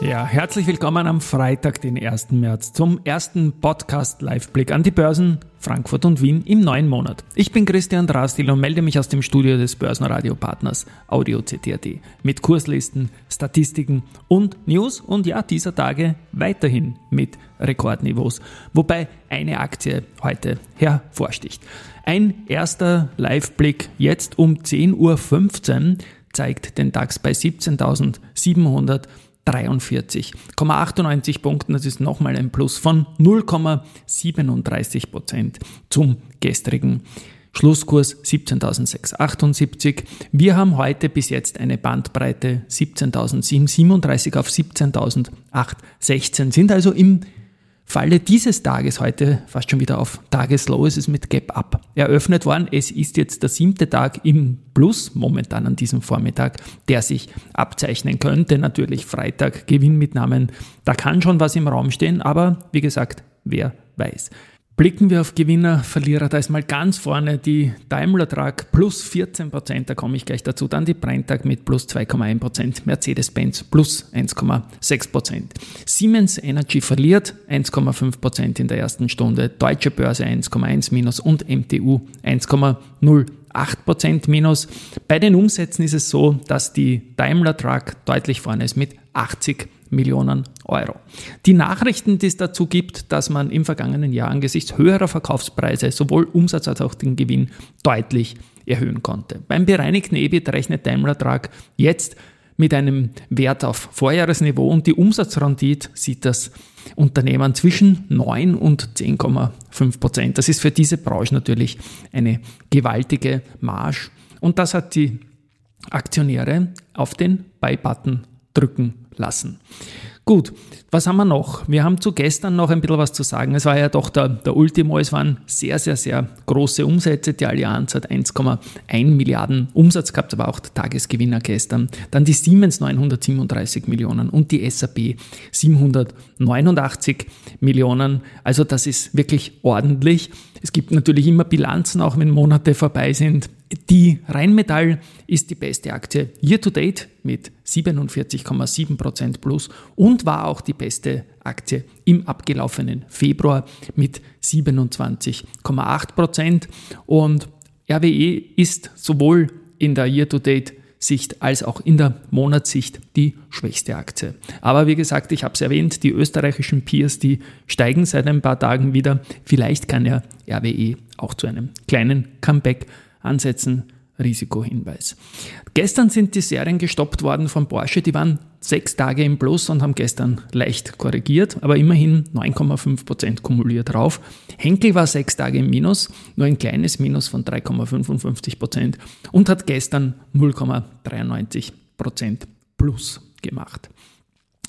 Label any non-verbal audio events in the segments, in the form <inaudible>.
ja, herzlich willkommen am Freitag, den 1. März, zum ersten Podcast-Live-Blick an die Börsen Frankfurt und Wien im neuen Monat. Ich bin Christian Drastil und melde mich aus dem Studio des Börsenradio-Partners Audio CTRD mit Kurslisten, Statistiken und News und ja, dieser Tage weiterhin mit Rekordniveaus, wobei eine Aktie heute hervorsticht. Ein erster Live-Blick jetzt um 10.15 Uhr zeigt den DAX bei 17.700 43,98 Punkten. Das ist nochmal ein Plus von 0,37 Prozent zum gestrigen Schlusskurs 17.678. Wir haben heute bis jetzt eine Bandbreite 17.737 auf 17.816, sind also im Falle dieses Tages heute fast schon wieder auf Tageslow. Es ist mit Gap Up eröffnet worden. Es ist jetzt der siebte Tag im Plus momentan an diesem Vormittag, der sich abzeichnen könnte. Natürlich Freitag Gewinnmitnahmen. Da kann schon was im Raum stehen, aber wie gesagt, wer weiß. Blicken wir auf Gewinner, Verlierer, da ist mal ganz vorne die Daimler Truck plus 14 Prozent, da komme ich gleich dazu. Dann die Brenntag mit plus 2,1 Prozent, Mercedes-Benz plus 1,6 Prozent. Siemens Energy verliert 1,5 Prozent in der ersten Stunde, Deutsche Börse 1,1 minus und MTU 1,08 Prozent minus. Bei den Umsätzen ist es so, dass die Daimler Truck deutlich vorne ist mit 80 Millionen Euro. Die Nachrichten, die es dazu gibt, dass man im vergangenen Jahr angesichts höherer Verkaufspreise sowohl Umsatz als auch den Gewinn deutlich erhöhen konnte. Beim bereinigten EBIT rechnet Daimler Truck jetzt mit einem Wert auf Vorjahresniveau und die Umsatzrendite sieht das Unternehmen zwischen 9 und 10,5 Prozent. Das ist für diese Branche natürlich eine gewaltige Marge und das hat die Aktionäre auf den Buy-Button drücken lassen. Gut, was haben wir noch? Wir haben zu gestern noch ein bisschen was zu sagen. Es war ja doch der, der Ultimo, es waren sehr, sehr, sehr große Umsätze. Die Allianz hat 1,1 Milliarden Umsatz gehabt, aber auch der Tagesgewinner gestern. Dann die Siemens 937 Millionen und die SAP 789 Millionen. Also das ist wirklich ordentlich. Es gibt natürlich immer Bilanzen, auch wenn Monate vorbei sind. Die Rheinmetall ist die beste Aktie year to date mit 47,7% plus und war auch die beste Aktie im abgelaufenen Februar mit 27,8%. Und RWE ist sowohl in der year to date Sicht als auch in der Monatssicht die schwächste Aktie. Aber wie gesagt, ich habe es erwähnt, die österreichischen Peers, die steigen seit ein paar Tagen wieder. Vielleicht kann ja RWE auch zu einem kleinen Comeback ansetzen. Risikohinweis. Gestern sind die Serien gestoppt worden von Porsche. Die waren sechs Tage im Plus und haben gestern leicht korrigiert, aber immerhin 9,5% kumuliert drauf. Henkel war sechs Tage im Minus, nur ein kleines Minus von 3,55% und hat gestern 0,93% Plus gemacht.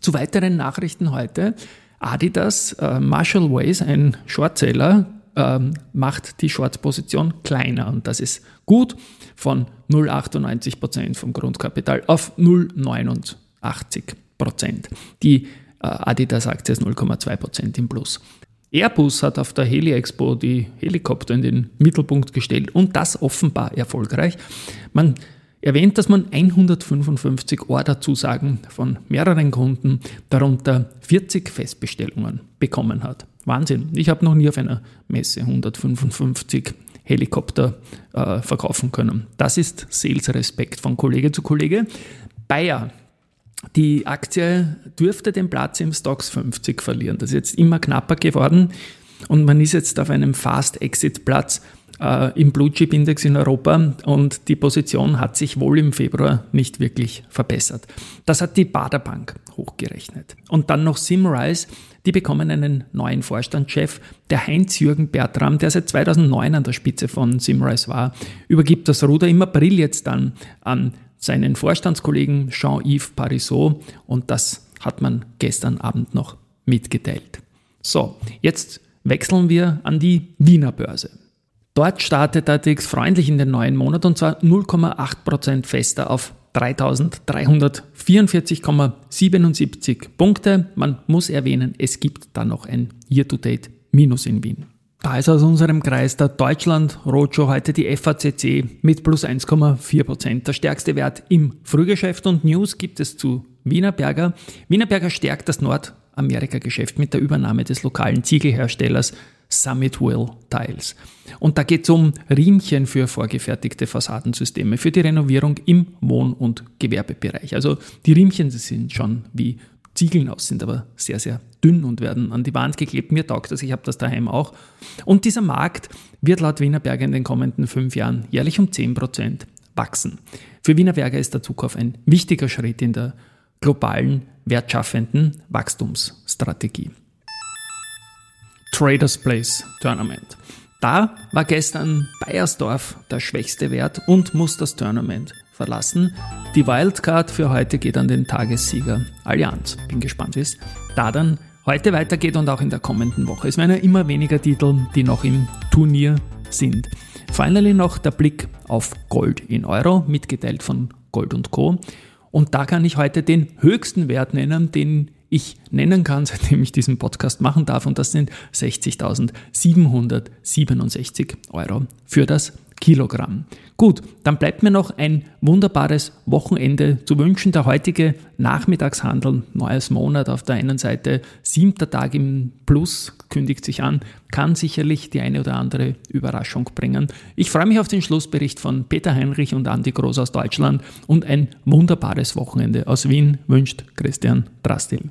Zu weiteren Nachrichten heute. Adidas, äh, Marshall Ways, ein Shortseller, ähm, macht die Short-Position kleiner und das ist gut von 0,98% vom Grundkapital auf 0,89%. Die äh, Adidas-Aktie ist 0,2% im Plus. Airbus hat auf der Heli Expo die Helikopter in den Mittelpunkt gestellt und das offenbar erfolgreich. Man erwähnt, dass man 155 Orderzusagen von mehreren Kunden, darunter 40 Festbestellungen bekommen hat. Wahnsinn. Ich habe noch nie auf einer Messe 155 Helikopter äh, verkaufen können. Das ist Sales Respekt von Kollege zu Kollege. Bayer, die Aktie dürfte den Platz im Stocks 50 verlieren. Das ist jetzt immer knapper geworden und man ist jetzt auf einem Fast-Exit-Platz äh, im Blue Chip Index in Europa und die Position hat sich wohl im Februar nicht wirklich verbessert. Das hat die Baderbank hochgerechnet. Und dann noch Simrise, die bekommen einen neuen Vorstandschef, der Heinz-Jürgen Bertram, der seit 2009 an der Spitze von Simrise war, übergibt das Ruder im April jetzt dann an seinen Vorstandskollegen Jean-Yves Parisot und das hat man gestern Abend noch mitgeteilt. So, jetzt wechseln wir an die Wiener Börse. Dort startet ATX freundlich in den neuen Monat und zwar 0,8% fester auf 3344,77 Punkte. Man muss erwähnen, es gibt da noch ein Year-to-Date Minus in Wien. Da ist aus unserem Kreis der Deutschland Roadshow heute die FACC mit plus 1,4% Der stärkste Wert im Frühgeschäft und News gibt es zu Wienerberger. Wienerberger stärkt das Nordamerika-Geschäft mit der Übernahme des lokalen Ziegelherstellers Summit Will Tiles. Und da geht es um Riemchen für vorgefertigte Fassadensysteme für die Renovierung im Wohn- und Gewerbebereich. Also die Riemchen sind schon wie Ziegeln aus, sind aber sehr, sehr dünn und werden an die Wand geklebt. Mir taugt das, ich habe das daheim auch. Und dieser Markt wird laut Wienerberger in den kommenden fünf Jahren jährlich um 10% wachsen. Für Wienerberger ist der Zukauf ein wichtiger Schritt in der globalen, wertschaffenden Wachstumsstrategie. Traders Place Tournament. Da war gestern Bayersdorf der schwächste Wert und muss das Tournament verlassen. Die Wildcard für heute geht an den Tagessieger Allianz. Bin gespannt, wie es da dann heute weitergeht und auch in der kommenden Woche. Es werden ja immer weniger Titel, die noch im Turnier sind. Finally noch der Blick auf Gold in Euro, mitgeteilt von Gold und Co. Und da kann ich heute den höchsten Wert nennen, den ich nennen kann, <laughs> seitdem ich diesen Podcast machen darf. Und das sind 60.767 Euro für das Kilogramm. Gut, dann bleibt mir noch ein wunderbares Wochenende zu wünschen. Der heutige Nachmittagshandel, neues Monat auf der einen Seite, siebter Tag im Plus kündigt sich an, kann sicherlich die eine oder andere Überraschung bringen. Ich freue mich auf den Schlussbericht von Peter Heinrich und Andi Groß aus Deutschland und ein wunderbares Wochenende aus Wien wünscht Christian Drastil.